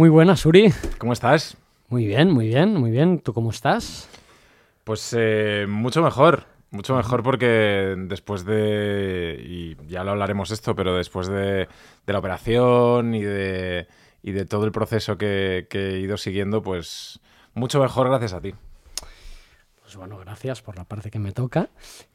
Muy buenas, Uri. ¿Cómo estás? Muy bien, muy bien, muy bien. ¿Tú cómo estás? Pues eh, mucho mejor. Mucho mejor porque después de, y ya lo hablaremos esto, pero después de, de la operación y de, y de todo el proceso que, que he ido siguiendo, pues mucho mejor gracias a ti. Pues bueno, gracias por la parte que me toca.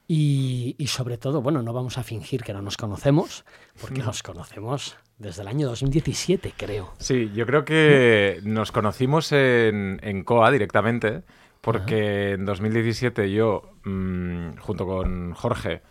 Y, y, sobre todo, bueno, no vamos a fingir que no nos conocemos, porque nos conocemos desde el año 2017, creo. Sí, yo creo que nos conocimos en, en COA directamente, porque en 2017 yo, mmm, junto con Jorge,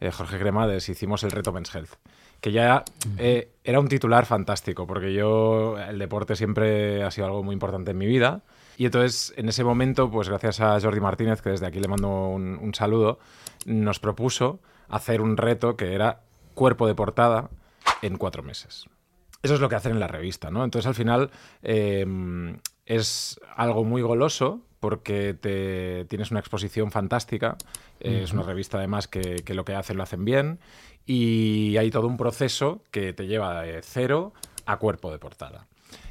eh, Jorge Cremades, hicimos el reto Men's Health que ya eh, era un titular fantástico, porque yo, el deporte siempre ha sido algo muy importante en mi vida. Y entonces, en ese momento, pues gracias a Jordi Martínez, que desde aquí le mando un, saludo, nos propuso hacer un reto que era cuerpo de portada en cuatro meses. Eso es lo que hacen en la revista, ¿no? Entonces, al final, eh, es algo muy goloso porque te, tienes una exposición fantástica. Eh, uh -huh. Es una revista, además, que, que, lo que hacen lo hacen bien. Y hay todo un proceso que te lleva de cero a cuerpo de portada.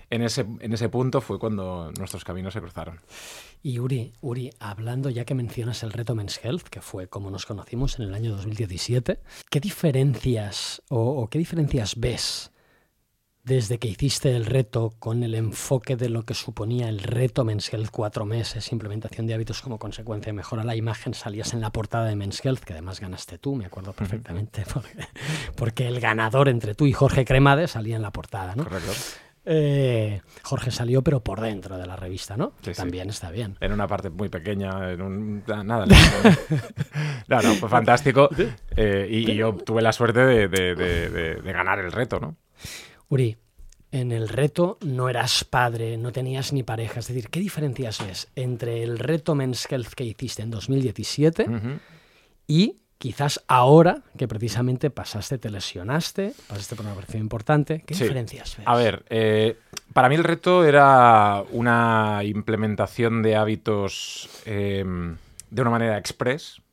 En ese, en ese punto fue cuando nuestros caminos se cruzaron. Y Uri, Uri, hablando ya que mencionas el reto Men's Health, que fue como nos conocimos en el año 2017, ¿qué diferencias o, o qué diferencias ves desde que hiciste el reto con el enfoque de lo que suponía el reto Men's Health cuatro meses, implementación de hábitos como consecuencia de mejora la imagen, salías en la portada de Men's Health, que además ganaste tú, me acuerdo perfectamente, porque, porque el ganador entre tú y Jorge Cremades salía en la portada, ¿no? Correcto. Eh, Jorge salió, pero por dentro de la revista, ¿no? Sí, También sí. está bien. En una parte muy pequeña, en un. Nada. no, no, fue fantástico. Eh, y, y, yo tuve la suerte de, de, de, de ganar el reto, ¿no? Uri, en el reto no eras padre, no tenías ni pareja. Es decir, ¿qué diferencias ves entre el reto Men's Health que hiciste en 2017 uh -huh. y quizás ahora que precisamente pasaste, te lesionaste, pasaste por una operación importante? ¿Qué sí. diferencias ves? A ver, eh, para mí el reto era una implementación de hábitos eh, de una manera express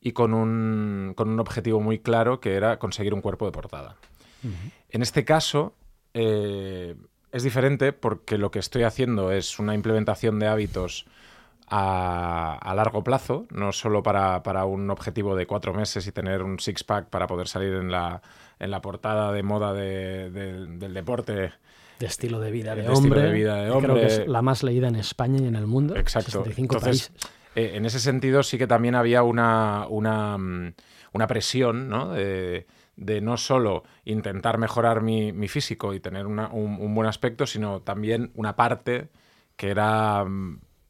y con un, con un objetivo muy claro que era conseguir un cuerpo de portada. Uh -huh. En este caso, eh, es diferente porque lo que estoy haciendo es una implementación de hábitos a, a largo plazo, no solo para, para, un objetivo de cuatro meses y tener un six-pack para poder salir en la, en la portada de moda de, de, del deporte. De estilo de vida de, de hombre. De vida de hombre. Creo que es la más leída en España y en el mundo. Exacto. 65 Entonces, países. Eh, en ese sentido sí que también había una, una, una presión, ¿no? De no solo intentar mejorar mi, mi físico y tener un, un, buen aspecto, sino también una parte que era,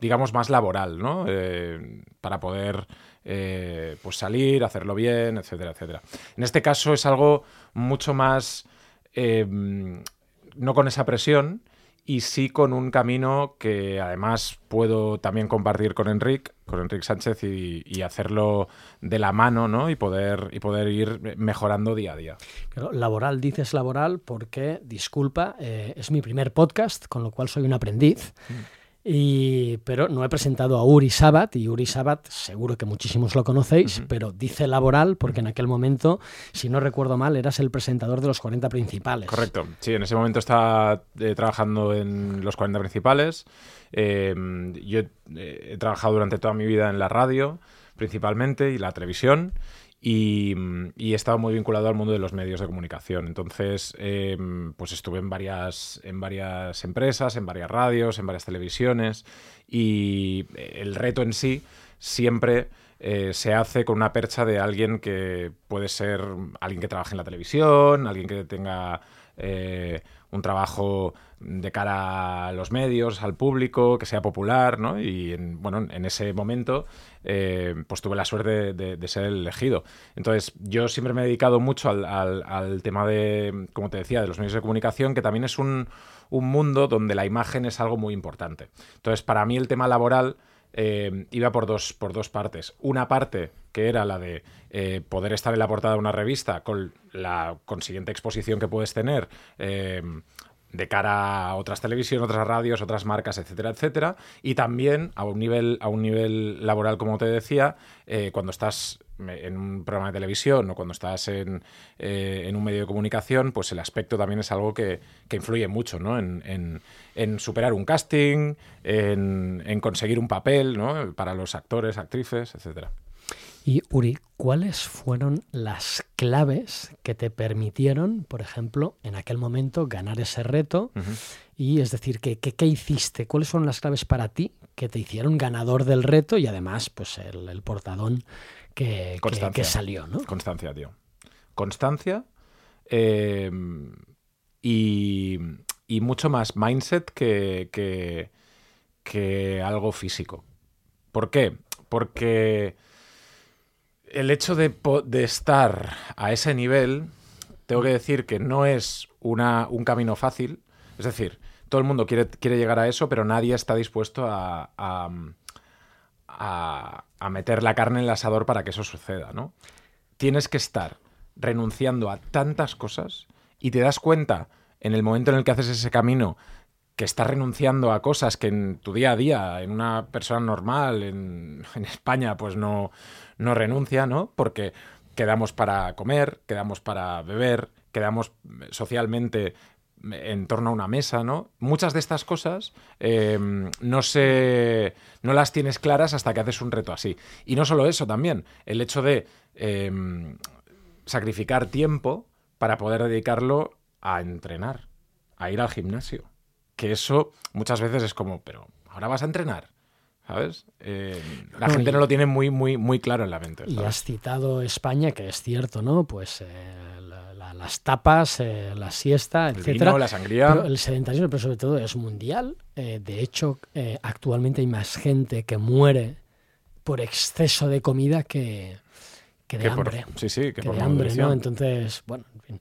digamos, más laboral, ¿no? Eh, para poder eh, pues salir, hacerlo bien, etcétera, etcétera. En este caso es algo mucho más, eh, no con esa presión, y sí con un camino que además puedo también compartir con Enric, con Enric Sánchez y, y, hacerlo de la mano, ¿no? Y poder, y poder ir mejorando día a día. Claro, laboral dices laboral porque, disculpa, eh, es mi primer podcast, con lo cual soy un aprendiz. Mm. Y, pero no he presentado a Uri Sabat, y Uri Sabat seguro que muchísimos lo conocéis, uh -huh. pero dice laboral porque en aquel momento, si no recuerdo mal, eras el presentador de los 40 principales. Correcto, sí, en ese momento estaba eh, trabajando en los 40 principales. Eh, yo eh, he trabajado durante toda mi vida en la radio, principalmente, y la televisión. Y, y, he estado muy vinculado al mundo de los medios de comunicación. Entonces, eh, pues estuve en varias, en varias empresas, en varias radios, en varias televisiones y el reto en sí siempre eh, se hace con una percha de alguien que puede ser alguien que trabaje en la televisión, alguien que tenga eh, un trabajo de cara a los medios, al público, que sea popular, ¿no? Y en, bueno, en ese momento, eh, pues tuve la suerte de, ser elegido. Entonces, yo siempre me he dedicado mucho al, tema de, como te decía, de los medios de comunicación, que también es un, un mundo donde la imagen es algo muy importante. Entonces, para mí el tema laboral eh, iba por dos, por dos partes. Una parte que era la de eh, poder estar en la portada de una revista con la consiguiente exposición que puedes tener eh, de cara a otras televisiones, otras radios, otras marcas, etcétera, etcétera. Y también a un nivel, a un nivel laboral, como te decía, cuando estás en un programa de televisión o cuando estás en, eh, en, un medio de comunicación, pues el aspecto también es algo que, que influye mucho, ¿no? En, en, en superar un casting, en, conseguir un papel, ¿no? Para los actores, actrices, etcétera. Y Uri, ¿cuáles fueron las claves que te permitieron, por ejemplo, en aquel momento ganar ese reto? Y es decir, ¿qué, ¿qué, hiciste? ¿Cuáles fueron las claves para ti que te hicieron ganador del reto y además pues el, portadón que, que, salió? ¿no? Constancia, tío. Constancia eh, y, y, mucho más mindset que, que, algo físico. ¿Por qué? Porque el hecho de, estar a ese nivel, tengo que decir que no es una, un camino fácil. Es decir, todo el mundo quiere, quiere llegar a eso, pero nadie está dispuesto a, a, a, meter la carne en el asador para que eso suceda, ¿no? Tienes que estar renunciando a tantas cosas y te das cuenta en el momento en el que haces ese camino que estás renunciando a cosas que en tu día a día, en una persona normal, en, en España, pues no, no renuncia, ¿no? Porque quedamos para comer, quedamos para beber, quedamos socialmente en torno a una mesa, ¿no? Muchas de estas cosas em, no se. no las tienes claras hasta que haces un reto así. Y no solo eso también, el hecho de em, sacrificar tiempo para poder dedicarlo a entrenar, a ir al gimnasio. Que eso muchas veces es como, pero ¿ahora vas a entrenar? ¿sabes? Eh, la gente no lo tiene muy, muy, muy claro en la mente. Y has citado España, que es cierto, ¿no? Pues eh, las tapas, eh, la siesta, etcétera. la sangría. el sedentarismo, pero sobre todo es mundial. de hecho, actualmente hay más gente que muere por exceso de comida que, que de hambre. sí, sí, que, de hambre, ¿no? Entonces, bueno, en fin,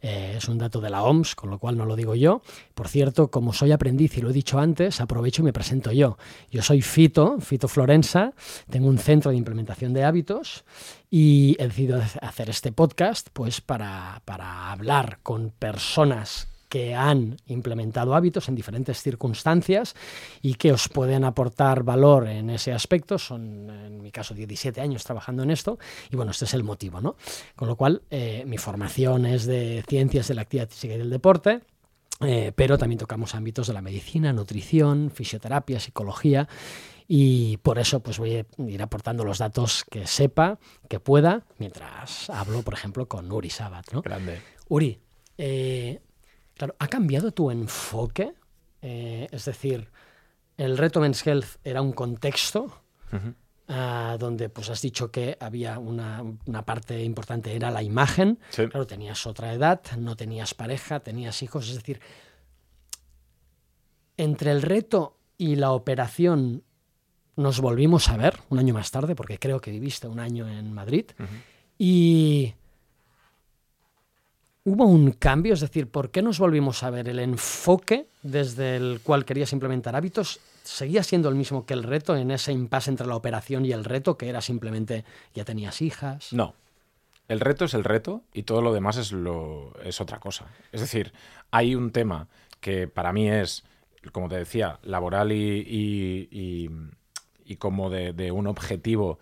eh, es un dato de la OMS, con lo cual no lo digo yo. Por cierto, como soy aprendiz y lo he dicho antes, aprovecho y me presento yo. Yo soy Fito, Fito Florenza, tengo un centro de implementación de hábitos y he decidido hacer este podcast pues para, para hablar con personas que han implementado hábitos en diferentes circunstancias y que os pueden aportar valor en ese aspecto. Son, en mi caso, 17 años trabajando en esto y bueno, este es el motivo, ¿no? Con lo cual, eh, mi formación es de ciencias de la actividad física y del deporte. Eh, pero también tocamos ámbitos de la medicina, nutrición, fisioterapia, psicología y por eso pues voy a ir aportando los datos que sepa, que pueda, mientras hablo, por ejemplo, con Uri Sabat. ¿no? Grande. Uri, eh, Claro, ¿ha cambiado tu enfoque? Eh, es decir, el reto Men's Health era un contexto ah, donde pues has dicho que había una, parte importante, era la imagen. Claro, tenías otra edad, no tenías pareja, tenías hijos. Es decir, entre el reto y la operación nos volvimos a ver un año más tarde, porque creo que viviste un año en Madrid. Y ¿Hubo un cambio? Es decir, ¿por qué nos volvimos a ver? ¿El enfoque desde el cual querías implementar hábitos seguía siendo el mismo que el reto en ese impasse entre la operación y el reto, que era simplemente ya tenías hijas? No. El reto es el reto y todo lo demás es, lo, es otra cosa. Es decir, hay un tema que para mí es, como te decía, laboral y, y, como de, un objetivo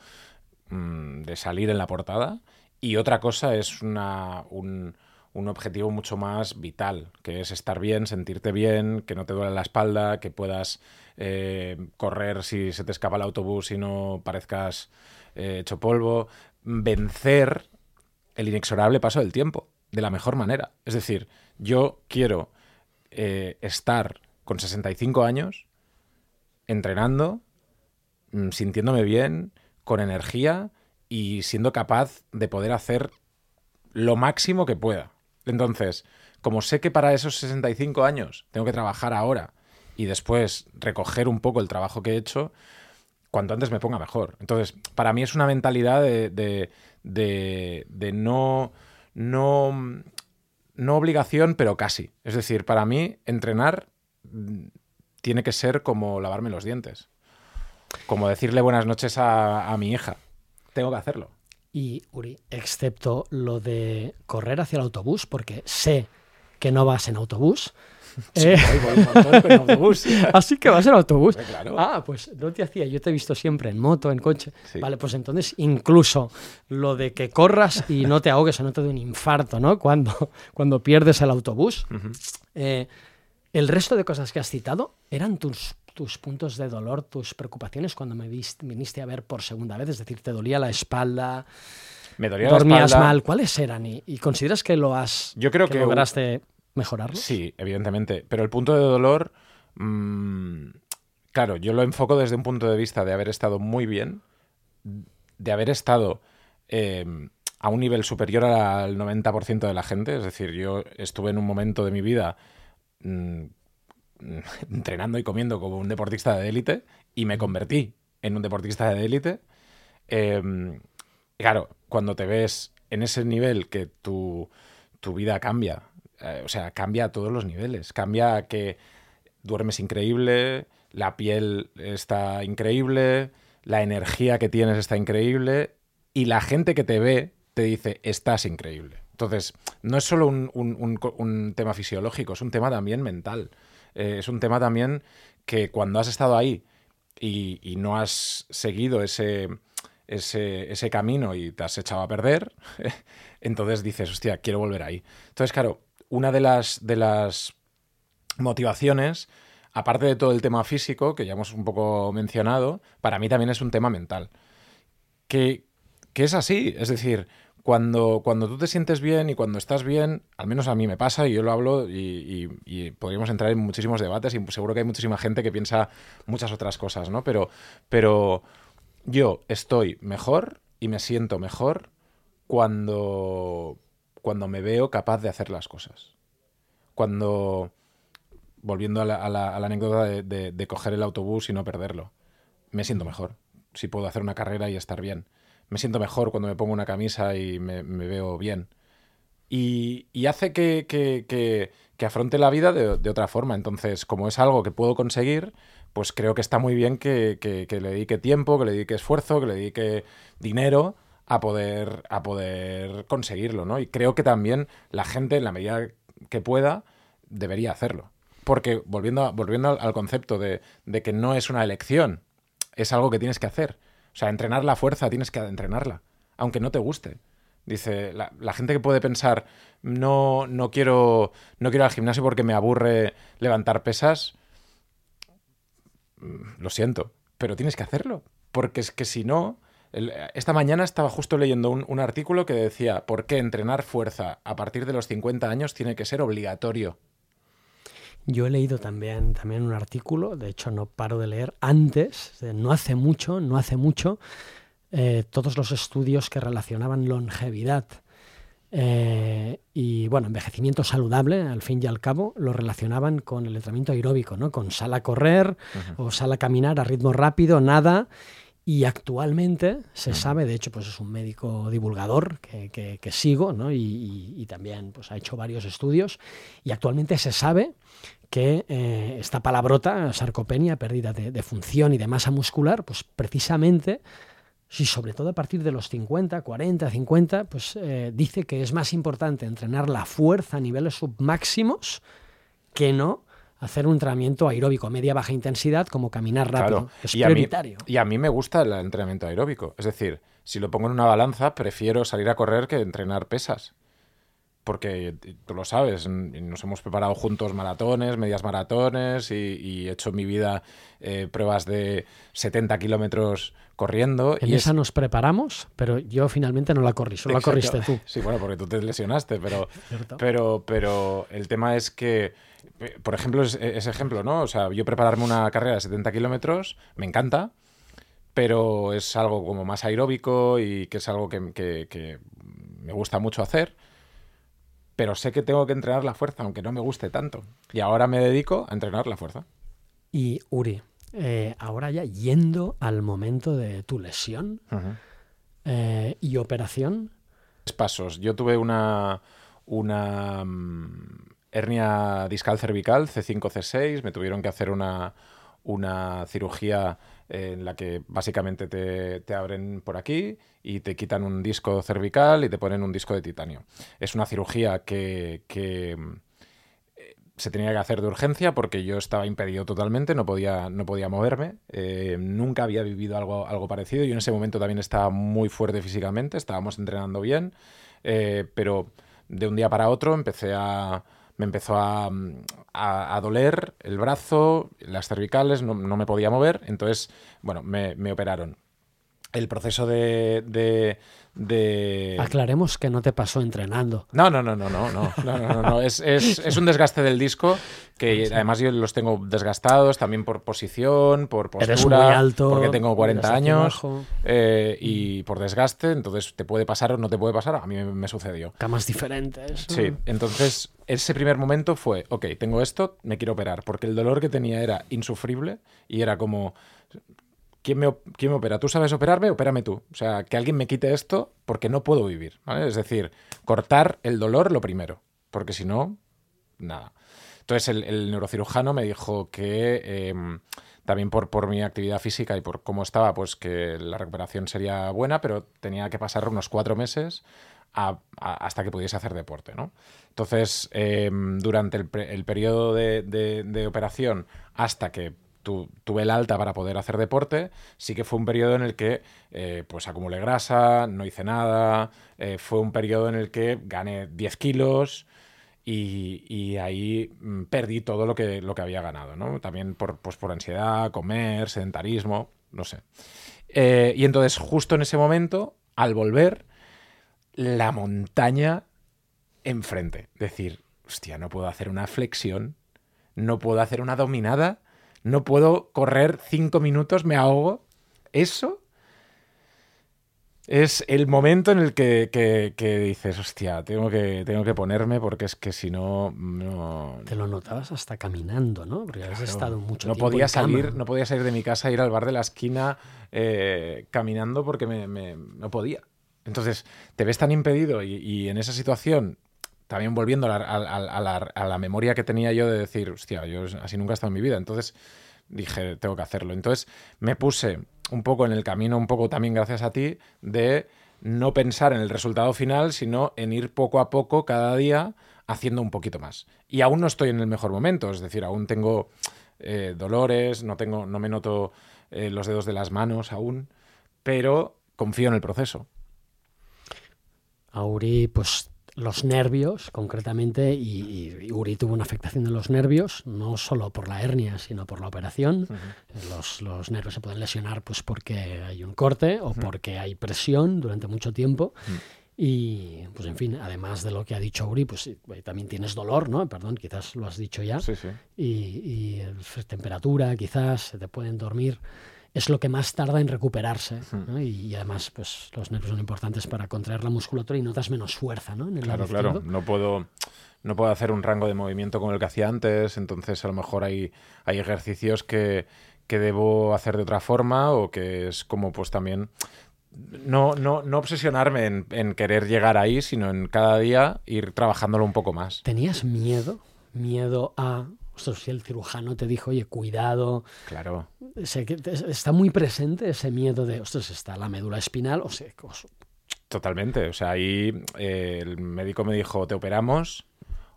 mm, de salir en la portada. Y otra cosa es una, un, un objetivo mucho más vital, que es estar bien, sentirte bien, que no te duele la espalda, que puedas eh, correr si se te escapa el autobús y no parezcas eh, hecho polvo, vencer el inexorable paso del tiempo de la mejor manera. Es decir, yo quiero eh, estar con 65 años entrenando, mm, sintiéndome bien, con energía y siendo capaz de poder hacer lo máximo que pueda. Entonces, como sé que para esos 65 años tengo que trabajar ahora y después recoger un poco el trabajo que he hecho, cuanto antes me ponga mejor. Entonces, para mí es una mentalidad de, no, no, no obligación, pero casi. Es decir, para mí entrenar mm, tiene que ser como lavarme los dientes. Como decirle buenas noches a mi hija. Tengo que hacerlo. Y Uri, excepto lo de correr hacia el autobús, porque sé que no vas en autobús, Eh, voy autobús. Así que vas en autobús. Claro. Ah, pues no te hacía. Yo te he visto siempre en moto, en coche. Sí. Vale, pues entonces incluso lo de que corras y no te ahogues o no te dé un infarto, ¿no? Cuando, cuando pierdes el autobús. Eh, el resto de cosas que has citado eran tus, tus puntos de dolor, tus preocupaciones cuando me viste- viniste a ver por segunda vez. Es decir, te dolía la espalda, Me dolía la dormías espalda. mal. ¿Cuáles eran? ¿Y, y consideras que lo has. Yo creo que- lograste mejorarlo? Sí, evidentemente. Pero el punto de dolor, mm, claro, yo lo enfoco desde un punto de vista de haber estado muy bien, de haber estado eh, a un nivel superior al 90% de la gente. Es decir, yo estuve en un momento de mi vida mm, entrenando y comiendo como un deportista de élite y me convertí en un deportista de élite. Eh, claro, cuando te ves en ese nivel que tu, tu vida cambia, eh, o sea, cambia a todos los niveles, cambia a que duermes increíble, la piel está increíble, la energía que tienes está increíble y la gente que te ve te dice, estás increíble. Entonces, no es solo un, un- un co- un tema fisiológico, es un tema también mental. Eh, es un tema también que cuando has estado ahí y, y no has seguido ese, ese, ese camino y te has echado a perder, entonces dices, hostia, quiero volver ahí. Entonces, claro, una de las, de las motivaciones, aparte de todo el tema físico, que ya hemos un poco mencionado, para mí también es un tema mental. Que, que es así, es decir, cuando, cuando tú te sientes bien y cuando estás bien, al menos a mí me pasa y yo lo hablo y, podríamos entrar en muchísimos debates y seguro que hay muchísima gente que piensa muchas otras cosas, ¿no? Pero, pero yo estoy mejor y me siento mejor cuando, cuando me veo capaz de hacer las cosas. Cuando, volviendo a la, a la- anécdota de coger el autobús y no perderlo, me siento mejor. Si puedo hacer una carrera y estar bien. Me siento mejor cuando me pongo una camisa y me, veo bien. Y, hace que, que- que- afronte la vida de, otra forma. Entonces, como es algo que puedo conseguir, pues creo que está muy bien que le dedique tiempo, que le dedique esfuerzo, que le dedique dinero a poder, a poder conseguirlo, ¿no? Y creo que también la gente, en la medida que pueda, debería hacerlo. Porque volviendo, a- volviendo al, al concepto de, de que no es una elección, es algo que tienes que hacer. O sea, entrenar la fuerza tienes que entrenarla, aunque no te guste. Dice, la, gente que puede pensar, no, no, quiero, no quiero al gimnasio porque me aburre levantar pesas, mm, lo siento, pero tienes que hacerlo. Porque es que si no, esta mañana estaba justo leyendo un, un artículo que decía, ¿por qué entrenar fuerza a partir de los 50 años tiene que ser obligatorio? Yo he leído también, también un artículo, de hecho no paro de leer antes, no hace mucho, no hace mucho, eh, todos los estudios que relacionaban longevidad eh, y bueno, envejecimiento saludable, al fin y al cabo, lo relacionaban con el entrenamiento aeróbico, ¿no? Con sal a correr o sal a caminar a ritmo rápido, nada. Y actualmente se sabe, de hecho, pues es un médico divulgador que, que- que sigo, ¿no? Y, y- y también pues, ha hecho varios estudios. Y actualmente se sabe que eh, esta palabrota, sarcopenia, pérdida de, de función y de masa muscular, pues precisamente, y sobre todo a partir de los 50, 40, 50, pues eh, dice que es más importante entrenar la fuerza a niveles submáximos que no hacer un entrenamiento aeróbico media baja intensidad como caminar rápido. Claro. Es y a, mí, prioritario. y a mí me gusta el entrenamiento aeróbico. Es decir, si lo pongo en una balanza, prefiero salir a correr que entrenar pesas. Porque eh, tú lo sabes, nos hemos preparado juntos maratones, medias maratones y, y he hecho en mi vida eh, pruebas de 70 kilómetros corriendo. En y es- esa nos preparamos, pero yo finalmente no la corrí, solo la corriste tú. Sí, bueno, porque tú te lesionaste, pero, pero, pero el tema es que, eh, por ejemplo, es- ese ejemplo, ¿no? O sea, yo prepararme una carrera de 70 kilómetros me encanta, pero es algo como más aeróbico y que es algo que, que- que me gusta mucho hacer. Pero sé que tengo que entrenar la fuerza, aunque no me guste tanto. Y ahora me dedico a entrenar la fuerza. Y Uri, eh, ahora ya yendo al momento de tu lesión eh, y operación, pasos. Yo tuve una, una mm, hernia discal cervical, C5, C6. Me tuvieron que hacer una, una cirugía en la que básicamente te, te abren por aquí y te quitan un disco cervical y te ponen un disco de titanio. Es una cirugía que, que, eh, se tenía que hacer de urgencia porque yo estaba impedido totalmente, no podía, no podía moverme. Eh, nunca había vivido algo, algo parecido. Yo en ese momento también estaba muy fuerte físicamente, estábamos entrenando bien, eh, pero de un día para otro empecé a, me empezó a, a, doler el brazo, las cervicales, no, me podía mover, entonces, bueno, me operaron. El proceso de, Aclaremos que no te pasó entrenando. No, no, no, no, no, no, no, no, Es, un desgaste del disco que además yo los tengo desgastados también por posición, por postura, alto, porque tengo 40 años eh, y por desgaste, entonces te puede pasar o no te puede pasar, a mí me, sucedió. Camas diferentes. Sí, entonces ese primer momento fue, ok, tengo esto, me quiero operar, porque el dolor que tenía era insufrible y era como ¿quién me, opera? ¿Tú sabes operarme? Opérame tú. O sea, que alguien me quite esto porque no puedo vivir. Es decir, cortar el dolor lo primero, porque si no, nada. Entonces el, neurocirujano me dijo que em, también por, por mi actividad física y por cómo estaba, pues que la recuperación sería buena, pero tenía que pasar unos cuatro meses hasta que pudiese hacer deporte. ¿no? Entonces, em, durante el, periodo de operación, hasta que tuve el alta para poder hacer deporte, sí que fue un periodo en el que eh, pues acumulé grasa, no hice nada, eh, fue un periodo en el que gané 10 kilos y, ahí mm, perdí todo lo que, lo que había ganado, ¿no? También por, pues por ansiedad, comer, sedentarismo, no sé. Eh, y entonces justo en ese momento, al volver, la montaña enfrente. Decir, hostia, no puedo hacer una flexión, no puedo hacer una dominada, no puedo correr cinco minutos, me ahogo. Eso es el momento en el que, dices, hostia, tengo que, tengo que ponerme porque es que si no, no... Te lo notabas hasta caminando, ¿no? Porque has estado mucho no tiempo podía salir, No podía salir de mi casa, ir al bar de la esquina eh, caminando porque me, no podía. Entonces, te ves tan impedido y, en esa situación, también volviendo a la, a la, memoria que tenía yo de decir, hostia, yo así nunca he estado en mi vida. Entonces, dije, tengo que hacerlo. Entonces me puse un poco en el camino, un poco también gracias a ti, de no pensar en el resultado final, sino en ir poco a poco cada día haciendo un poquito más. Y aún no estoy en el mejor momento, es decir, aún tengo eh, dolores, no, tengo, no me noto eh, los dedos de las manos aún, pero confío en el proceso. Auri, pues los nervios, concretamente, y, Uri tuvo una afectación de los nervios, no solo por la hernia, sino por la operación. los, nervios se pueden lesionar pues porque hay un corte o porque hay presión durante mucho tiempo. Y, pues en fin, además de lo que ha dicho Uri, pues eh, también tienes dolor, ¿no? Perdón, quizás lo has dicho ya. Sí, sí. Y, y temperatura, quizás, se te pueden dormir es lo que más tarda en recuperarse. Y, además, pues los nervios son importantes para contraer la musculatura y notas menos fuerza, ¿no? claro, claro. No puedo, no puedo hacer un rango de movimiento como el que hacía antes, entonces a lo mejor hay, hay ejercicios que, que debo hacer de otra forma o que es como pues también no, no, no obsesionarme en, en, querer llegar ahí, sino en cada día ir trabajándolo un poco más. ¿Tenías miedo? Miedo a si el cirujano te dijo, oye, cuidado. Claro. está muy presente ese miedo de, ostras, está la médula espinal, o sea, Totalmente. O sea, ahí eh, el médico me dijo, te operamos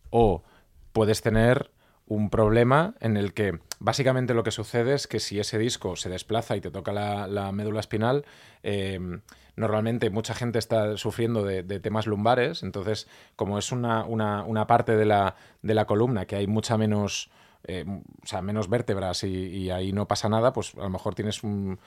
o puedes tener un problema en el que básicamente lo que sucede es que si ese disco se desplaza y te toca la, médula espinal, em, normalmente mucha gente está sufriendo de, temas lumbares, entonces como es una, una, parte de la, de la, columna que hay mucha menos... Eh, o sea, menos vértebras y, ahí no pasa nada, pues a lo mejor tienes un,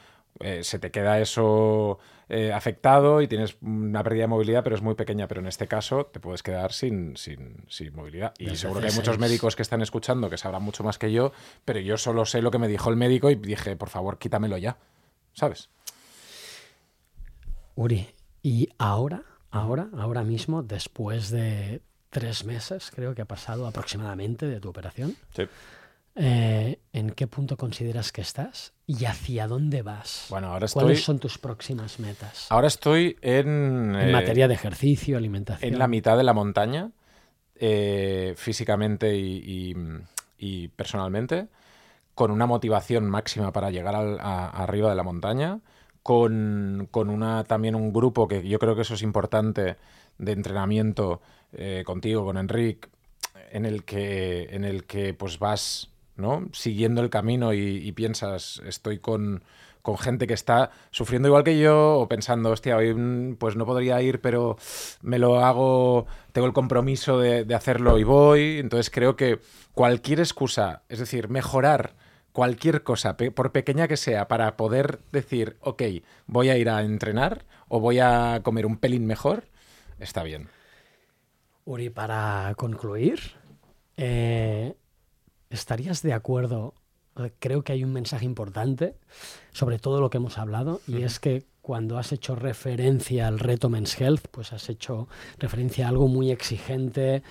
eh, se te queda eso eh, afectado y tienes una pérdida de movilidad, pero es muy pequeña. Pero en este caso te puedes quedar sin, sin, movilidad. Y seguro que hay muchos médicos que están escuchando que sabrán mucho más que yo, pero yo solo sé lo que me dijo el médico y dije, por favor, quítamelo ya. ¿Sabes? Uri, y ahora, ahora, ahora mismo, después de tres meses, creo que ha pasado aproximadamente de tu operación. Sí. Eh, ¿En qué punto consideras que estás y hacia dónde vas? Bueno, ahora estoy... ¿Cuáles son tus próximas metas? Ahora estoy en... En materia de ejercicio, alimentación. En la mitad de la montaña, eh, físicamente y, personalmente, con una motivación máxima para llegar arriba de la montaña, con, una, también un grupo que yo creo que eso es importante de entrenamiento eh, contigo, con Enric, en el que, en el que pues vas ¿no? siguiendo el camino y, piensas, estoy con, con, gente que está sufriendo igual que yo, o pensando, hostia, hoy mm, pues no podría ir, pero me lo hago, tengo el compromiso de hacerlo y voy. Entonces creo que cualquier excusa, es decir, mejorar cualquier cosa, por pequeña que sea, para poder decir, ok, voy a ir a entrenar o voy a comer un pelín mejor, está bien. Uri, para concluir, eh, ¿estarías de acuerdo? Creo que hay un mensaje importante sobre todo lo que hemos hablado y es que cuando has hecho referencia al reto Men's Health, pues has hecho referencia a algo muy exigente,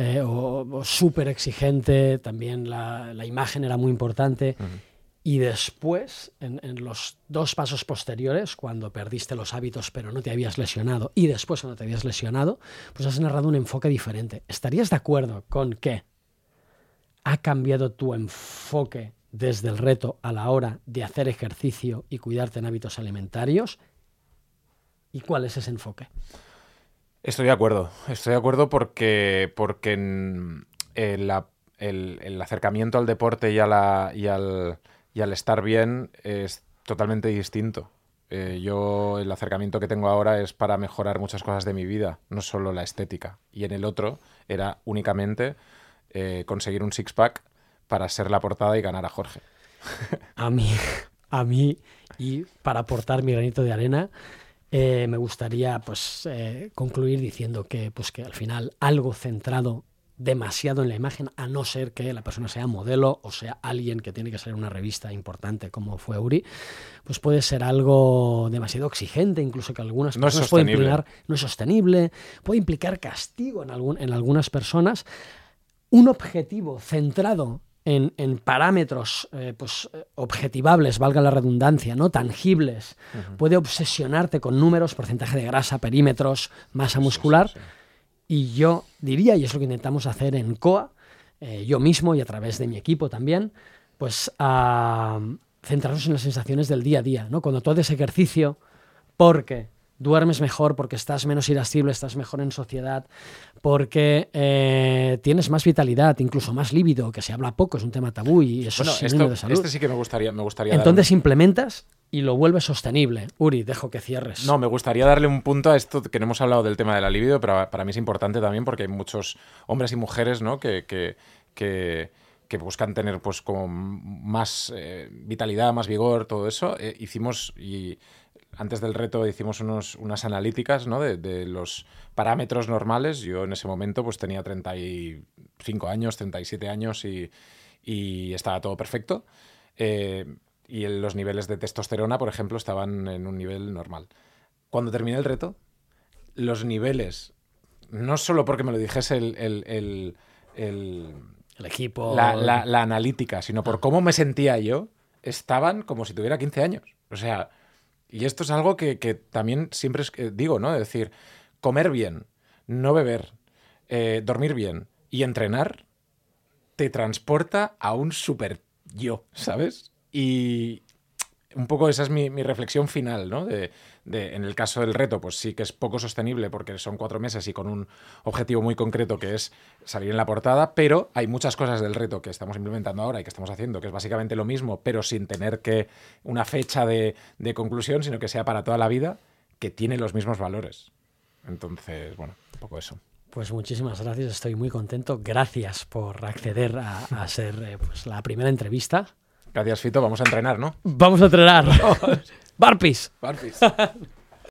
eh, o, súper exigente, también la, imagen era muy importante. Y después, en, los dos pasos posteriores, cuando perdiste los hábitos pero no te habías lesionado, y después cuando te habías lesionado, pues has narrado un enfoque diferente. ¿Estarías de acuerdo con que ha cambiado tu enfoque desde el reto a la hora de hacer ejercicio y cuidarte en hábitos alimentarios? ¿Y cuál es ese enfoque? Estoy de acuerdo, estoy de acuerdo porque, porque el, acercamiento al deporte y, la, y, al, y, al, estar bien es totalmente distinto. Eh, yo el acercamiento que tengo ahora es para mejorar muchas cosas de mi vida, no solo la estética. Y en el otro era únicamente eh, conseguir un six-pack para ser la portada y ganar a Jorge. A mí, a mí, y para aportar mi granito de arena, eh, me gustaría pues, eh, concluir diciendo que, pues, que al final algo centrado demasiado en la imagen, a no ser que la persona sea modelo o sea alguien que tiene que ser una revista importante como fue Uri, pues puede ser algo demasiado exigente, incluso que algunas no personas puede implicar, no es sostenible, puede implicar castigo en, algún, en algunas personas. Un objetivo centrado en, parámetros eh, pues, objetivables, valga la redundancia, no tangibles. Puede obsesionarte con números, porcentaje de grasa, perímetros, masa muscular. Y yo diría, y es lo que intentamos hacer en COA, eh, yo mismo y a través de mi equipo también, pues a centrarnos en las sensaciones del día a día. ¿no? Cuando tú haces ejercicio, porque duermes mejor, porque estás menos irascible, estás mejor en sociedad, porque eh, tienes más vitalidad, incluso más líbido, que se habla poco, es un tema tabú y eso es de salud. Este sí que me gustaría, me gustaría Entonces implementas y lo vuelves sostenible. Uri, dejo que cierres. No, me gustaría darle un punto a esto que no hemos hablado del tema de la libido, pero para mí es importante también porque hay muchos hombres y mujeres ¿no? que, que, que buscan tener pues como más eh, vitalidad, más vigor, todo eso. Eh, hicimos y antes del reto hicimos unos, unas analíticas ¿no? de, los parámetros normales. Yo en ese momento pues tenía 35 años, 37 años y, y estaba todo perfecto. Eh, y los niveles de testosterona, por ejemplo, estaban en un nivel normal. Cuando terminé el reto, los niveles, no solo porque me lo dijese el, el, el, equipo, la, la, analítica, sino por cómo me sentía yo, estaban como si tuviera 15 años. O sea, y esto es algo que, también siempre digo, ¿no? Es decir, comer bien, no beber, eh, dormir bien y entrenar te transporta a un super yo, ¿sabes? Y un poco esa es mi, reflexión final, ¿no? De, en el caso del reto, pues sí que es poco sostenible porque son cuatro meses y con un objetivo muy concreto que es salir en la portada, pero hay muchas cosas del reto que estamos implementando ahora y que estamos haciendo, que es básicamente lo mismo, pero sin tener que una fecha de, de conclusión, sino que sea para toda la vida, que tiene los mismos valores. Entonces, bueno, un poco eso. Pues muchísimas gracias, estoy muy contento. Gracias por acceder a, ser eh, pues, la primera entrevista. Gracias, Fito. Vamos a entrenar, ¿no? Vamos a entrenar. Barpis. Barpis.